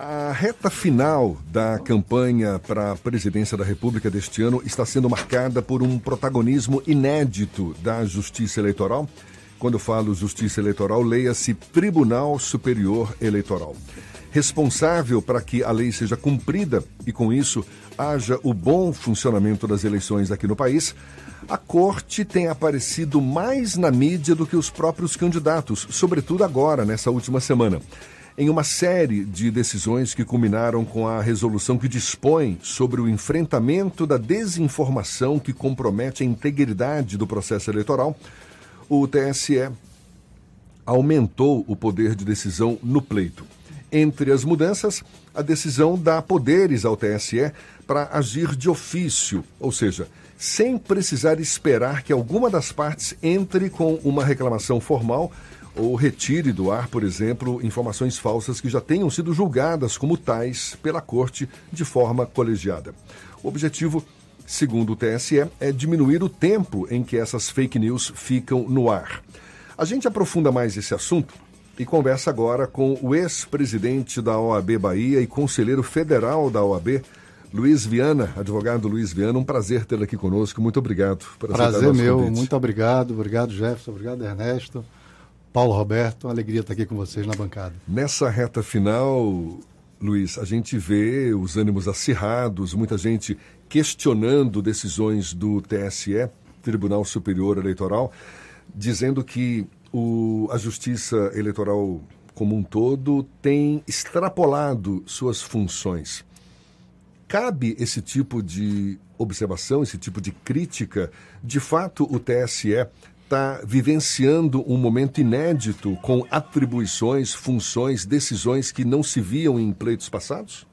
A reta final da campanha para a presidência da República deste ano está sendo marcada por um protagonismo inédito da Justiça Eleitoral. Quando falo Justiça Eleitoral, leia-se Tribunal Superior Eleitoral. Responsável para que a lei seja cumprida e, com isso, haja o bom funcionamento das eleições aqui no país, a corte tem aparecido mais na mídia do que os próprios candidatos, sobretudo agora, nessa última semana. Em uma série de decisões que culminaram com a resolução que dispõe sobre o enfrentamento da desinformação que compromete a integridade do processo eleitoral, o TSE aumentou o poder de decisão no pleito. Entre as mudanças, a decisão dá poderes ao TSE para agir de ofício, ou seja, sem precisar esperar que alguma das partes entre com uma reclamação formal ou retire do ar, por exemplo, informações falsas que já tenham sido julgadas como tais pela Corte de forma colegiada. O objetivo, segundo o TSE, é diminuir o tempo em que essas fake news ficam no ar. A gente aprofunda mais esse assunto e conversa agora com o ex-presidente da OAB Bahia e conselheiro federal da OAB, Luiz Viana, advogado Luiz Viana, um prazer tê-lo aqui conosco. Muito obrigado por Prazer meu, convite. muito obrigado. Obrigado, Jefferson. Obrigado, Ernesto. Paulo Roberto, uma alegria estar aqui com vocês na bancada. Nessa reta final, Luiz, a gente vê os ânimos acirrados, muita gente questionando decisões do TSE, Tribunal Superior Eleitoral, dizendo que o, a Justiça Eleitoral como um todo tem extrapolado suas funções. Cabe esse tipo de observação, esse tipo de crítica? De fato, o TSE está vivenciando um momento inédito com atribuições, funções, decisões que não se viam em pleitos passados?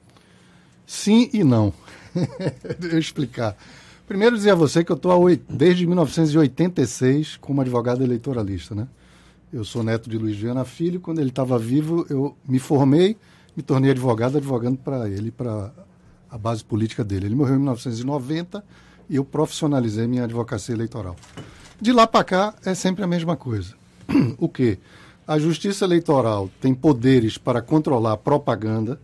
Sim e não. Deixa eu explicar. Primeiro dizer a você que eu estou desde 1986 como advogado eleitoralista, né? Eu sou neto de Luiz Viana Filho. Quando ele estava vivo, eu me formei, me tornei advogado, advogando para ele, para a base política dele. Ele morreu em 1990 e eu profissionalizei minha advocacia eleitoral. De lá para cá é sempre a mesma coisa. o que? A justiça eleitoral tem poderes para controlar a propaganda,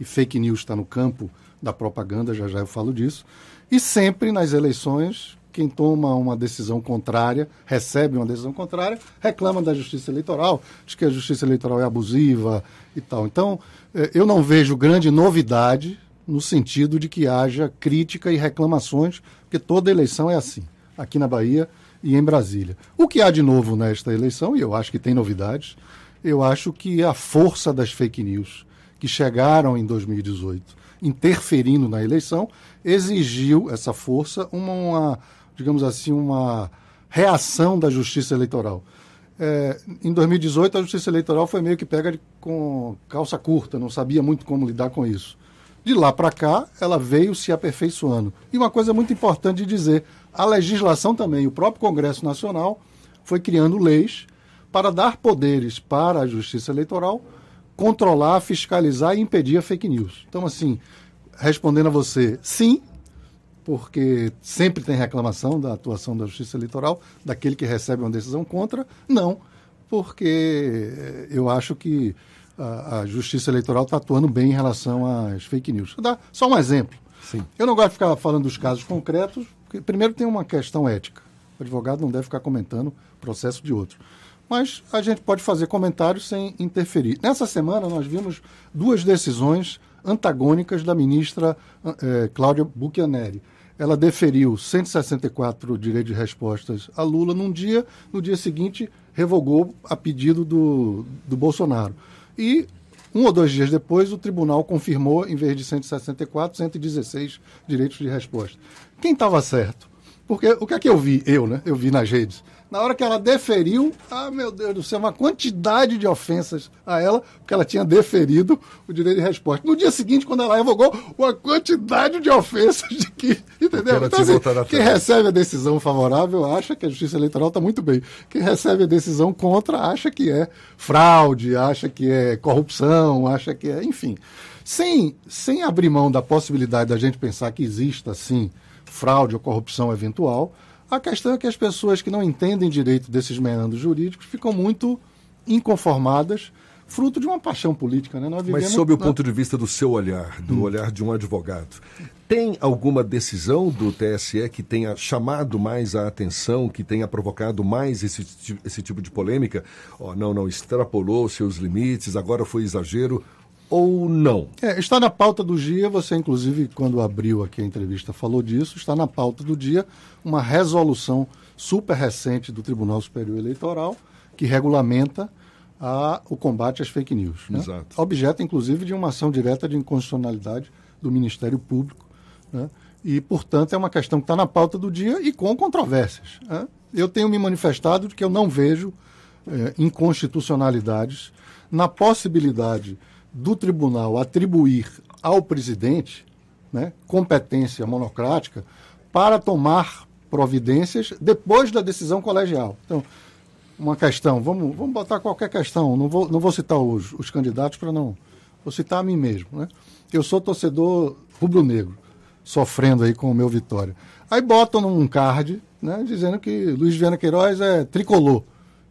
e fake news está no campo da propaganda, já já eu falo disso, e sempre nas eleições, quem toma uma decisão contrária, recebe uma decisão contrária, reclama da justiça eleitoral, diz que a justiça eleitoral é abusiva e tal. Então, eh, eu não vejo grande novidade no sentido de que haja crítica e reclamações, porque toda eleição é assim. Aqui na Bahia e em Brasília. O que há de novo nesta eleição, e eu acho que tem novidades, eu acho que a força das fake news que chegaram em 2018, interferindo na eleição, exigiu essa força uma, uma digamos assim, uma reação da justiça eleitoral. É, em 2018, a justiça eleitoral foi meio que pega com calça curta, não sabia muito como lidar com isso. De lá para cá, ela veio se aperfeiçoando. E uma coisa muito importante de dizer: a legislação também, o próprio Congresso Nacional foi criando leis para dar poderes para a Justiça Eleitoral controlar, fiscalizar e impedir a fake news. Então, assim, respondendo a você, sim, porque sempre tem reclamação da atuação da Justiça Eleitoral, daquele que recebe uma decisão contra. Não, porque eu acho que a, a Justiça Eleitoral está atuando bem em relação às fake news. Vou dar só um exemplo. Sim. Eu não gosto de ficar falando dos casos concretos, porque primeiro tem uma questão ética. O advogado não deve ficar comentando o processo de outro. Mas a gente pode fazer comentários sem interferir. Nessa semana nós vimos duas decisões antagônicas da ministra eh, Cláudia Buchianeri. Ela deferiu 164 direitos de respostas a Lula num dia, no dia seguinte revogou a pedido do, do Bolsonaro. E um ou dois dias depois, o tribunal confirmou, em vez de 164, 116 direitos de resposta. Quem estava certo? Porque o que é que eu vi, eu, né? Eu vi nas redes na hora que ela deferiu, ah, meu Deus do céu, uma quantidade de ofensas a ela, porque ela tinha deferido o direito de resposta. No dia seguinte, quando ela revogou, uma quantidade de ofensas de que, entendeu? Então, assim, quem recebe a decisão favorável acha que a justiça eleitoral está muito bem. Quem recebe a decisão contra acha que é fraude, acha que é corrupção, acha que é, enfim. Sem, sem abrir mão da possibilidade da gente pensar que exista, sim, fraude ou corrupção eventual, a questão é que as pessoas que não entendem direito desses meandros jurídicos ficam muito inconformadas fruto de uma paixão política. Né? Mas sob o ponto de vista do seu olhar, do hum. olhar de um advogado, tem alguma decisão do TSE que tenha chamado mais a atenção, que tenha provocado mais esse, esse tipo de polêmica? Oh, não, não, extrapolou seus limites, agora foi exagero ou não? É, está na pauta do dia, você inclusive, quando abriu aqui a entrevista, falou disso, está na pauta do dia uma resolução super recente do Tribunal Superior Eleitoral que regulamenta a, o combate às fake news. Né? Exato. Objeto, inclusive, de uma ação direta de inconstitucionalidade do Ministério Público né? E, portanto, é uma questão que está na pauta do dia e com controvérsias. Né? Eu tenho me manifestado de que eu não vejo é, inconstitucionalidades na possibilidade do tribunal atribuir ao presidente né, competência monocrática para tomar providências depois da decisão colegial. Então, uma questão, vamos, vamos botar qualquer questão, não vou, não vou citar os, os candidatos para não. Vou citar a mim mesmo. Né? Eu sou torcedor rubro-negro sofrendo aí com o meu Vitória. Aí botam num card, né, dizendo que Luiz Viana Queiroz é tricolor.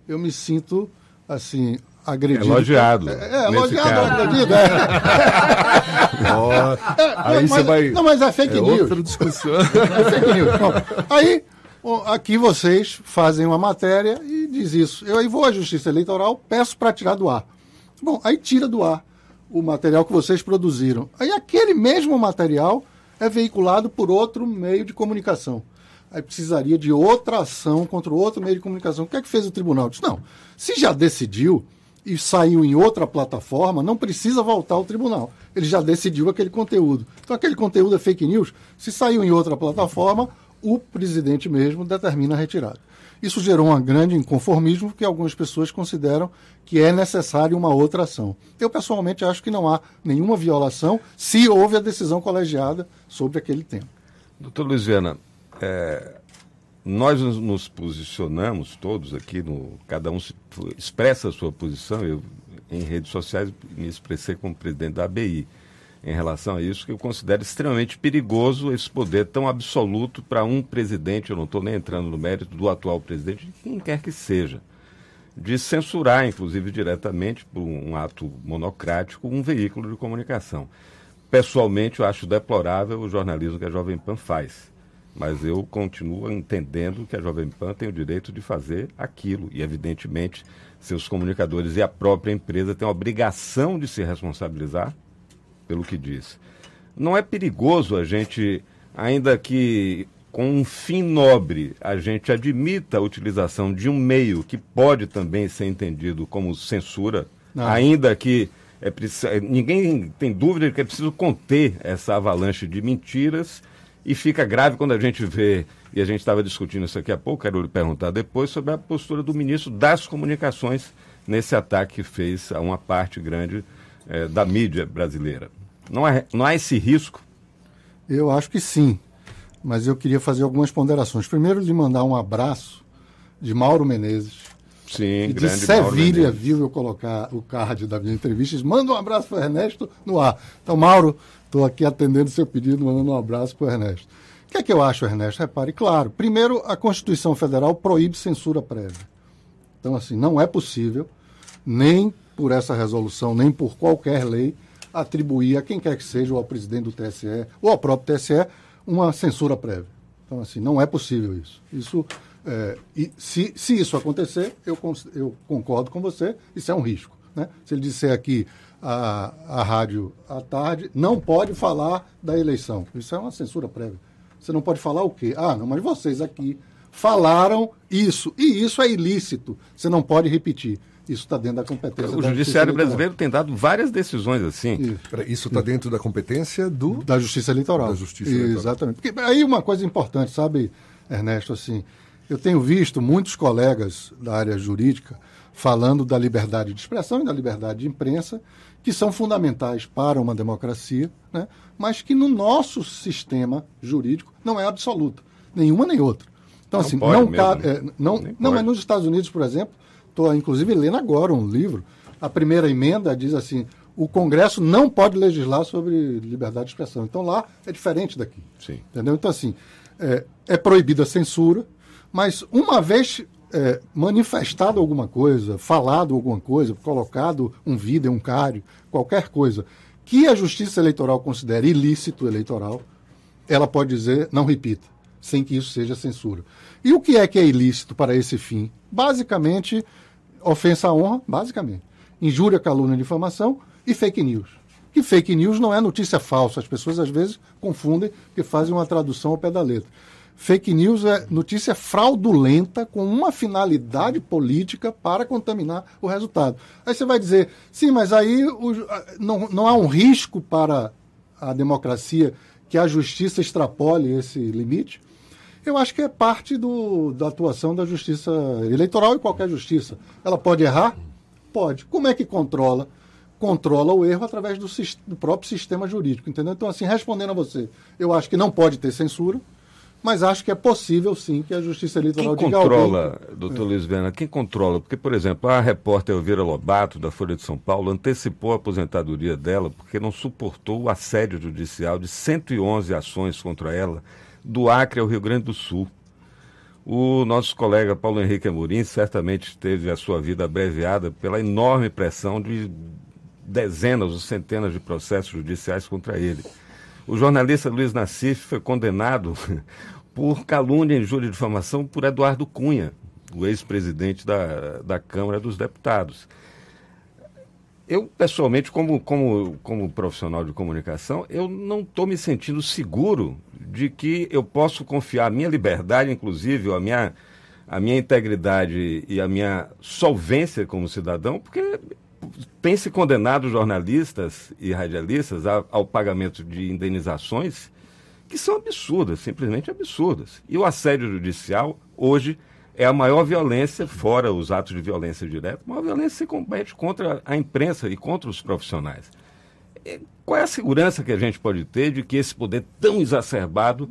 Eu me sinto, assim, agredido. Elogiado. É, é elogiado, agredido. É. oh, aí você vai. Não, mas é fake é news. Outra discussão. É fake news. Bom, aí, aqui vocês fazem uma matéria e diz isso. Eu aí vou à Justiça Eleitoral, peço para tirar do ar. Bom, aí tira do ar o material que vocês produziram. Aí aquele mesmo material é veiculado por outro meio de comunicação. Aí precisaria de outra ação contra outro meio de comunicação. O que é que fez o tribunal? Disse, não, se já decidiu e saiu em outra plataforma, não precisa voltar ao tribunal. Ele já decidiu aquele conteúdo. Então, aquele conteúdo é fake news. Se saiu em outra plataforma, o presidente mesmo determina a retirada. Isso gerou um grande inconformismo que algumas pessoas consideram que é necessário uma outra ação. Eu, pessoalmente, acho que não há nenhuma violação se houve a decisão colegiada sobre aquele tema. Doutor Luiz Viana, é, nós nos posicionamos todos aqui, no, cada um expressa a sua posição. Eu, em redes sociais, me expressei como presidente da ABI em relação a isso, que eu considero extremamente perigoso esse poder tão absoluto para um presidente, eu não estou nem entrando no mérito do atual presidente, de quem quer que seja, de censurar, inclusive diretamente, por um ato monocrático, um veículo de comunicação. Pessoalmente, eu acho deplorável o jornalismo que a Jovem Pan faz. Mas eu continuo entendendo que a Jovem Pan tem o direito de fazer aquilo. E, evidentemente, seus comunicadores e a própria empresa têm a obrigação de se responsabilizar pelo que diz. Não é perigoso a gente, ainda que com um fim nobre, a gente admita a utilização de um meio que pode também ser entendido como censura, Não. ainda que é ninguém tem dúvida de que é preciso conter essa avalanche de mentiras e fica grave quando a gente vê, e a gente estava discutindo isso aqui há pouco, quero lhe perguntar depois, sobre a postura do ministro das comunicações nesse ataque que fez a uma parte grande é, da mídia brasileira. Não há, não há esse risco? Eu acho que sim, mas eu queria fazer algumas ponderações. Primeiro, de mandar um abraço de Mauro Menezes. Sim, e de Sevilha viu eu colocar o card da minha entrevista. Manda um abraço para o Ernesto no ar. Então, Mauro, estou aqui atendendo o seu pedido, mandando um abraço para o Ernesto. O que é que eu acho, Ernesto? Repare, claro, primeiro, a Constituição Federal proíbe censura prévia. Então, assim, não é possível, nem por essa resolução, nem por qualquer lei, atribuir a quem quer que seja, ou ao presidente do TSE, ou ao próprio TSE, uma censura prévia. Então, assim, não é possível isso. Isso, é, e se, se isso acontecer, eu, eu concordo com você, isso é um risco. Né? Se ele disser aqui a, a rádio à tarde, não pode falar da eleição. Isso é uma censura prévia. Você não pode falar o quê? Ah, não, mas vocês aqui falaram isso, e isso é ilícito. Você não pode repetir. Isso está dentro da competência. O da Judiciário Brasileiro tem dado várias decisões assim. Isso está dentro da competência do... Da Justiça Eleitoral. Da Justiça Eleitoral. Exatamente. Porque aí uma coisa importante, sabe, Ernesto, assim, eu tenho visto muitos colegas da área jurídica falando da liberdade de expressão e da liberdade de imprensa, que são fundamentais para uma democracia, né? mas que no nosso sistema jurídico não é absoluta, nenhuma nem outra. Então, não assim, não cabe. É, não, não, mas nos Estados Unidos, por exemplo, Estou, inclusive, lendo agora um livro. A primeira emenda diz assim: o Congresso não pode legislar sobre liberdade de expressão. Então lá é diferente daqui. Sim. Entendeu? Então, assim, é, é proibida a censura, mas uma vez é, manifestado alguma coisa, falado alguma coisa, colocado um vídeo, um cário, qualquer coisa, que a Justiça Eleitoral considere ilícito eleitoral, ela pode dizer não repita, sem que isso seja censura. E o que é que é ilícito para esse fim? Basicamente, ofensa à honra, basicamente, injúria, calúnia, difamação e fake news. Que fake news não é notícia falsa, as pessoas às vezes confundem porque fazem uma tradução ao pé da letra. Fake news é notícia fraudulenta com uma finalidade política para contaminar o resultado. Aí você vai dizer, sim, mas aí o, não, não há um risco para a democracia que a justiça extrapole esse limite? Eu acho que é parte do, da atuação da justiça eleitoral e qualquer justiça. Ela pode errar? Pode. Como é que controla? Controla o erro através do, do próprio sistema jurídico, entendeu? Então, assim, respondendo a você, eu acho que não pode ter censura, mas acho que é possível sim que a Justiça Eleitoral quem controla, alguém... doutor é. Luiz Viana, quem controla? Porque, por exemplo, a repórter Elvira Lobato, da Folha de São Paulo, antecipou a aposentadoria dela porque não suportou o assédio judicial de 111 ações contra ela, do Acre ao Rio Grande do Sul. O nosso colega Paulo Henrique Amorim certamente teve a sua vida abreviada pela enorme pressão de dezenas ou centenas de processos judiciais contra ele. O jornalista Luiz Nassif foi condenado por calúnia, injúria e difamação por Eduardo Cunha, o ex-presidente da, da Câmara dos Deputados. Eu, pessoalmente, como, como, como profissional de comunicação, eu não estou me sentindo seguro de que eu posso confiar a minha liberdade, inclusive, a minha, a minha integridade e a minha solvência como cidadão, porque tem se condenado jornalistas e radialistas ao, ao pagamento de indenizações que são absurdas, simplesmente absurdas. E o assédio judicial, hoje, é a maior violência, fora os atos de violência direta, a maior violência se combate contra a imprensa e contra os profissionais. Qual é a segurança que a gente pode ter de que esse poder tão exacerbado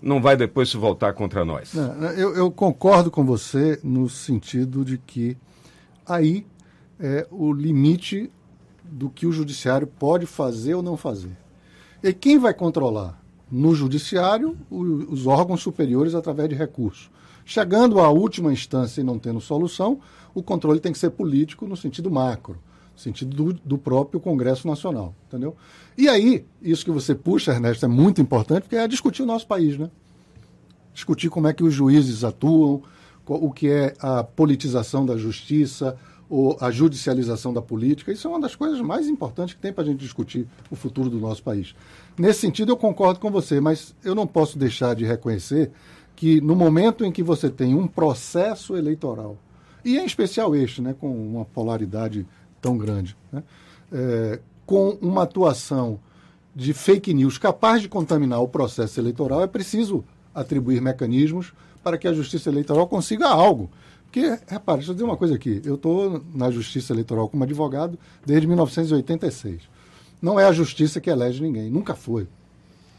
não vai depois se voltar contra nós? eu, eu concordo com você no sentido de que aí é o limite do que o judiciário pode fazer ou não fazer. E quem vai controlar? No judiciário, o, os órgãos superiores através de recurso. Chegando à última instância e não tendo solução, o controle tem que ser político no sentido macro, no sentido do, do próprio Congresso Nacional, entendeu? E aí, isso que você puxa, Ernesto, é muito importante, porque é discutir o nosso país, né? Discutir como é que os juízes atuam, o que é a politização da justiça, a judicialização da política. Isso é uma das coisas mais importantes que tem para a gente discutir o futuro do nosso país. Nesse sentido, eu concordo com você, mas eu não posso deixar de reconhecer que no momento em que você tem um processo eleitoral, e em especial este, né, com uma polaridade tão grande, né, é, com uma atuação de fake news capaz de contaminar o processo eleitoral, é preciso atribuir mecanismos para que a justiça eleitoral consiga algo. Porque, repare, deixa eu dizer uma coisa aqui. Eu estou na Justiça Eleitoral como advogado desde 1986. Não é a Justiça que elege ninguém, nunca foi.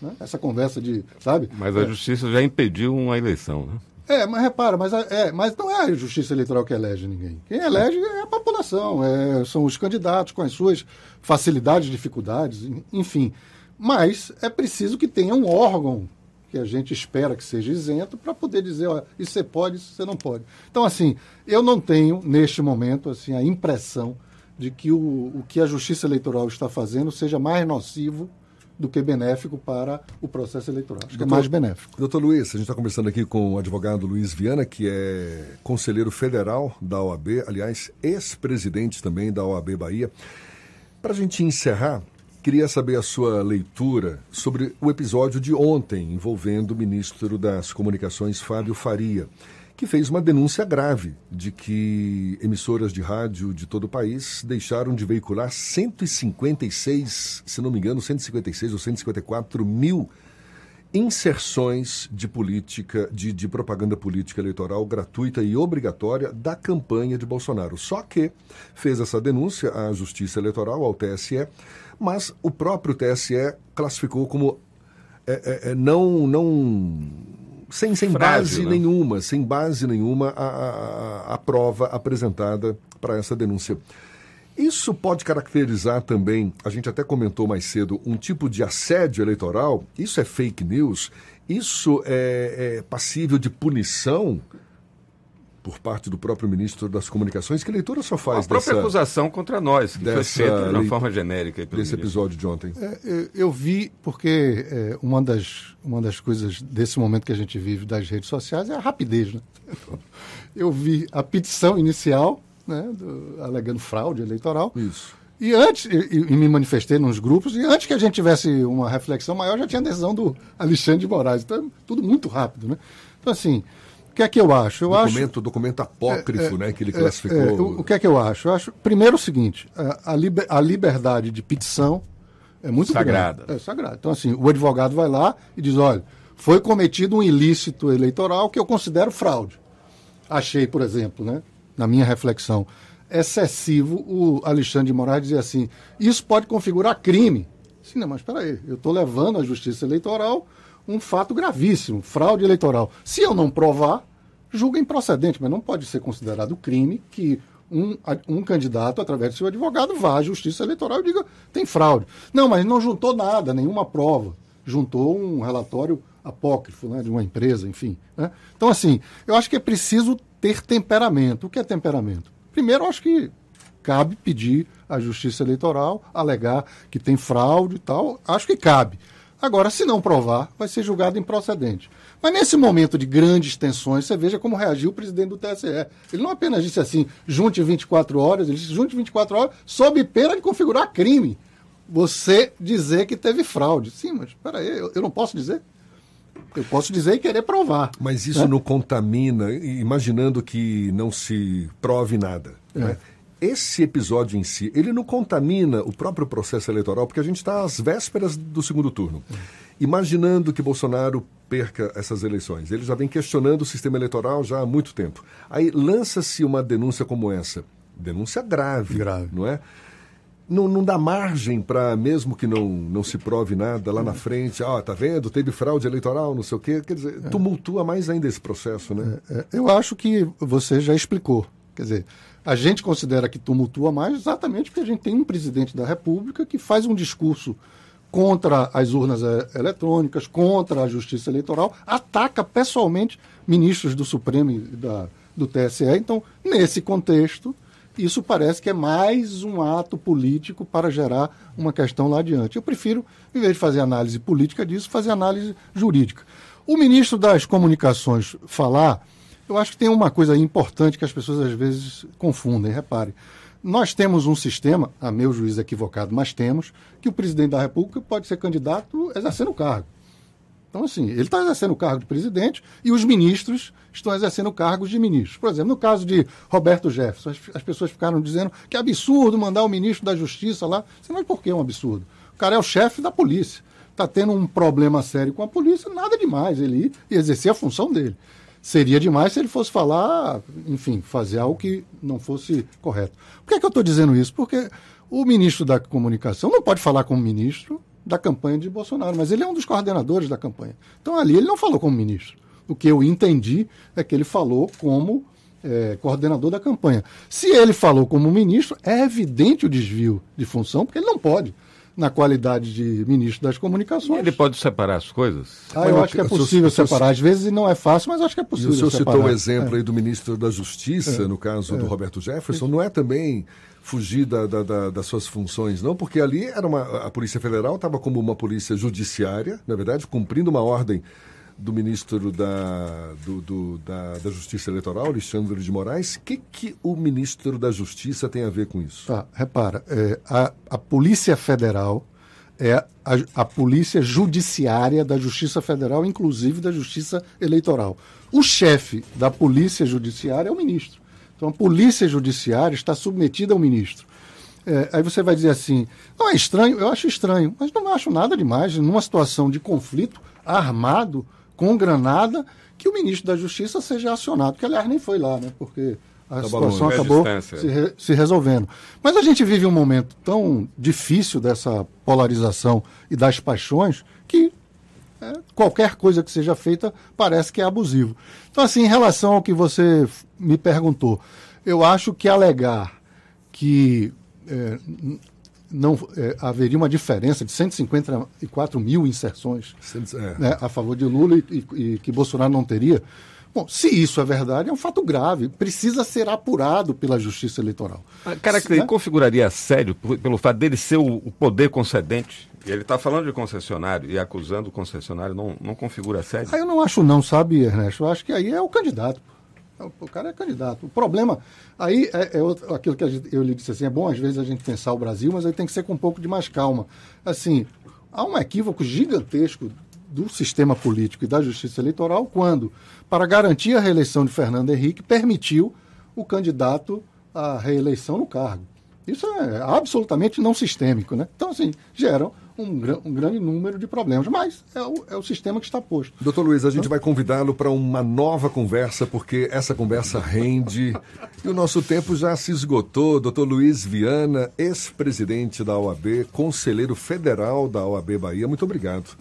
Né? Essa conversa de, sabe? Mas a é. Justiça já impediu uma eleição, né? É, mas repara, mas, é, mas não é a Justiça Eleitoral que elege ninguém. Quem elege é a população, é, são os candidatos com as suas facilidades, dificuldades, enfim. Mas é preciso que tenha um órgão que a gente espera que seja isento, para poder dizer, ó, isso você pode, isso você não pode. Então, assim, eu não tenho, neste momento, assim, a impressão de que o, o que a Justiça Eleitoral está fazendo seja mais nocivo do que benéfico para o processo eleitoral. Acho doutor, que é mais benéfico. Doutor Luiz, a gente está conversando aqui com o advogado Luiz Viana, que é conselheiro federal da OAB, aliás, ex-presidente também da OAB Bahia. Para a gente encerrar, Queria saber a sua leitura sobre o episódio de ontem envolvendo o ministro das Comunicações, Fábio Faria, que fez uma denúncia grave de que emissoras de rádio de todo o país deixaram de veicular 156, se não me engano, 156 ou 154 mil inserções de política, de, de, propaganda política eleitoral gratuita e obrigatória da campanha de Bolsonaro. Só que fez essa denúncia à Justiça Eleitoral, ao TSE, mas o próprio TSE classificou como é, é, é, não, não sem, sem Frágil, base né? nenhuma, sem base nenhuma a, a, a prova apresentada para essa denúncia. Isso pode caracterizar também, a gente até comentou mais cedo, um tipo de assédio eleitoral? Isso é fake news? Isso é, é passível de punição? por parte do próprio ministro das Comunicações. Que leitura só faz A própria dessa, acusação contra nós, que foi dessa feita de uma forma genérica. pelo desse ministro. episódio de ontem? É, eu- eu vi, porque é, uma, das, uma das coisas desse momento que a gente vive das redes sociais é a rapidez. Né? Eu vi a petição inicial, né, do- alegando fraude eleitoral. Isso. E antes, e, e- me manifestei nos grupos, e antes que a gente tivesse uma reflexão maior, já tinha a decisão do Alexandre de Moraes. Então, tudo muito rápido, né? Então, assim, o que é que eu acho? Eu acho. Documento, documento apócrifo, né, que ele É, classificou. é, o, o que é que eu acho? Eu acho, primeiro, o seguinte: a, a liber- a liberdade de petição é muito Sagrada. grande. É sagrada. Então, assim, o advogado vai lá e diz: olha, foi cometido um ilícito eleitoral que eu considero fraude. Achei, por exemplo, né, na minha reflexão, excessivo o Alexandre de Moraes dizer assim: isso pode configurar crime. Sim, não, mas espera aí, eu estou levando à justiça eleitoral um fato gravíssimo, fraude eleitoral. Se eu não provar, julga improcedente, mas não pode ser considerado crime que um, um candidato, através do seu advogado, vá à justiça eleitoral e diga tem fraude. Não, mas não juntou nada, nenhuma prova. Juntou um relatório apócrifo né, de uma empresa, enfim. né? Então, assim, eu acho que é preciso ter temperamento. O que é temperamento? Primeiro, acho que cabe pedir à justiça eleitoral, alegar que tem fraude e tal. Acho que cabe. Agora, se não provar, vai ser julgado improcedente. Mas nesse momento de grandes tensões, você veja como reagiu o presidente do TSE. Ele não apenas disse assim, junte 24 horas, ele disse junte 24 horas, sob pena de configurar crime. Você dizer que teve fraude. Sim, mas espera aí, eu, eu não posso dizer? Eu posso dizer e querer provar. Mas isso né? não contamina, imaginando que não se prove nada. É. né? Esse episódio em si, ele não contamina o próprio processo eleitoral, porque a gente está às vésperas do segundo turno. Imaginando que Bolsonaro perca essas eleições, ele já vem questionando o sistema eleitoral já há muito tempo. Aí lança-se uma denúncia como essa, denúncia grave, Grave. não é? Não, não dá margem para, mesmo que não, não se prove nada lá na frente, ah, tá vendo, teve fraude eleitoral, não sei o quê, quer dizer, tumultua mais ainda esse processo, né? É, Eu acho que você já explicou. Quer dizer, a gente considera que tumultua mais exatamente porque a gente tem um presidente da República que faz um discurso contra as urnas eletrônicas, contra a justiça eleitoral, ataca pessoalmente ministros do Supremo e da, do TSE. Então, nesse contexto, isso parece que é mais um ato político para gerar uma questão lá adiante. Eu prefiro, em vez de fazer análise política disso, fazer análise jurídica. O ministro das Comunicações falar, eu acho que tem uma coisa importante que as pessoas às vezes confundem. Repare, nós temos um sistema, a meu juízo equivocado, mas temos, que o presidente da República pode ser candidato exercendo o cargo. Então, assim, ele está exercendo o cargo de presidente e os ministros estão exercendo cargos de ministros. Por exemplo, no caso de Roberto Jefferson, as, as pessoas ficaram dizendo que é absurdo mandar o ministro da Justiça lá. Assim, mas por que é um absurdo? O cara é o chefe da polícia. Está tendo um problema sério com a polícia, nada demais ele ir e exercer a função dele. Seria demais se ele fosse falar, enfim, fazer algo que não fosse correto. Por que, é que eu estou dizendo isso? Porque o ministro da Comunicação não pode falar como ministro da campanha de Bolsonaro, mas ele é um dos coordenadores da campanha. Então ali ele não falou como ministro. O que eu entendi é que ele falou como é, coordenador da campanha. Se ele falou como ministro, é evidente o desvio de função, porque ele não pode, na qualidade de ministro das comunicações. Ele pode separar as coisas? Ah, eu acho que é possível senhor- separar. Às vezes não é fácil, mas acho que é E possível o senhor separar. citou o exemplo É. aí do ministro da Justiça, no caso do Roberto Jefferson, não é também fugir da- da- da- das suas funções, não? Porque ali era uma, a Polícia Federal estava como uma polícia judiciária, na verdade, cumprindo uma ordem do ministro da, do- do- da, da Justiça Eleitoral, Alexandre de Moraes. O que, que o ministro da Justiça tem a ver com isso? Tá, repara, é, a, a Polícia Federal é a, a polícia judiciária da Justiça Federal, inclusive da Justiça Eleitoral. O chefe da Polícia Judiciária é o ministro. Então a Polícia Judiciária está submetida ao ministro. É, aí você vai dizer assim, não é estranho? Eu acho estranho, mas não acho nada demais numa situação de conflito armado, com granada, que o ministro da Justiça seja acionado, que aliás nem foi lá, né? Porque a Tava situação acabou se, re- se resolvendo. Mas a gente vive um momento tão difícil dessa polarização e das paixões que é, qualquer coisa que seja feita parece que é abusivo. Então, assim, em relação ao que você me perguntou, eu acho que alegar que é, não é, haveria uma diferença de 154 mil inserções É. né, a favor de Lula e, e- e que Bolsonaro não teria, Bom, se isso é verdade, é um fato grave. Precisa ser apurado pela Justiça Eleitoral. A característica né? configuraria sério pelo fato dele ser o, o poder concedente? Ele está falando de concessionário e acusando o concessionário, não, não configura sério? Ah, eu não acho não, sabe, Ernesto? Eu acho que aí é o candidato. O cara é candidato. O problema, aí é, é outro, aquilo que gente, eu lhe disse assim, é bom às vezes a gente pensar o Brasil, mas aí tem que ser com um pouco de mais calma. Assim, há um equívoco gigantesco do sistema político e da justiça eleitoral quando, para garantir a reeleição de Fernando Henrique, permitiu o candidato à reeleição no cargo. Isso é absolutamente não sistêmico, né? Então, assim, geram um, um, grande número de problemas, mas é o, é o sistema que está posto. Doutor Luiz, a gente vai convidá-lo para uma nova conversa, porque essa conversa rende e o nosso tempo já se esgotou. Doutor Luiz Viana, ex-presidente da OAB, conselheiro federal da OAB Bahia, muito obrigado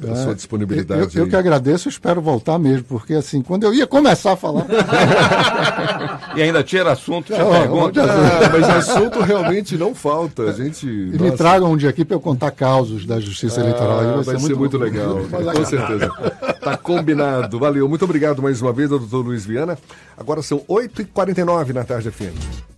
pela é, sua disponibilidade. Eu, eu, que agradeço, espero voltar mesmo, porque assim, quando eu ia começar a falar. e ainda tinha assunto, tinha é, pergunta. Ah, mas assunto realmente não falta. A gente, e nossa. me tragam um dia aqui para eu contar causos da Justiça ah, Eleitoral. Vai, vai, ser, muito, muito legal, com certeza. Tá combinado. Valeu. Muito obrigado mais uma vez, doutor Luiz Viana. Agora são 8h49 na tarde FM.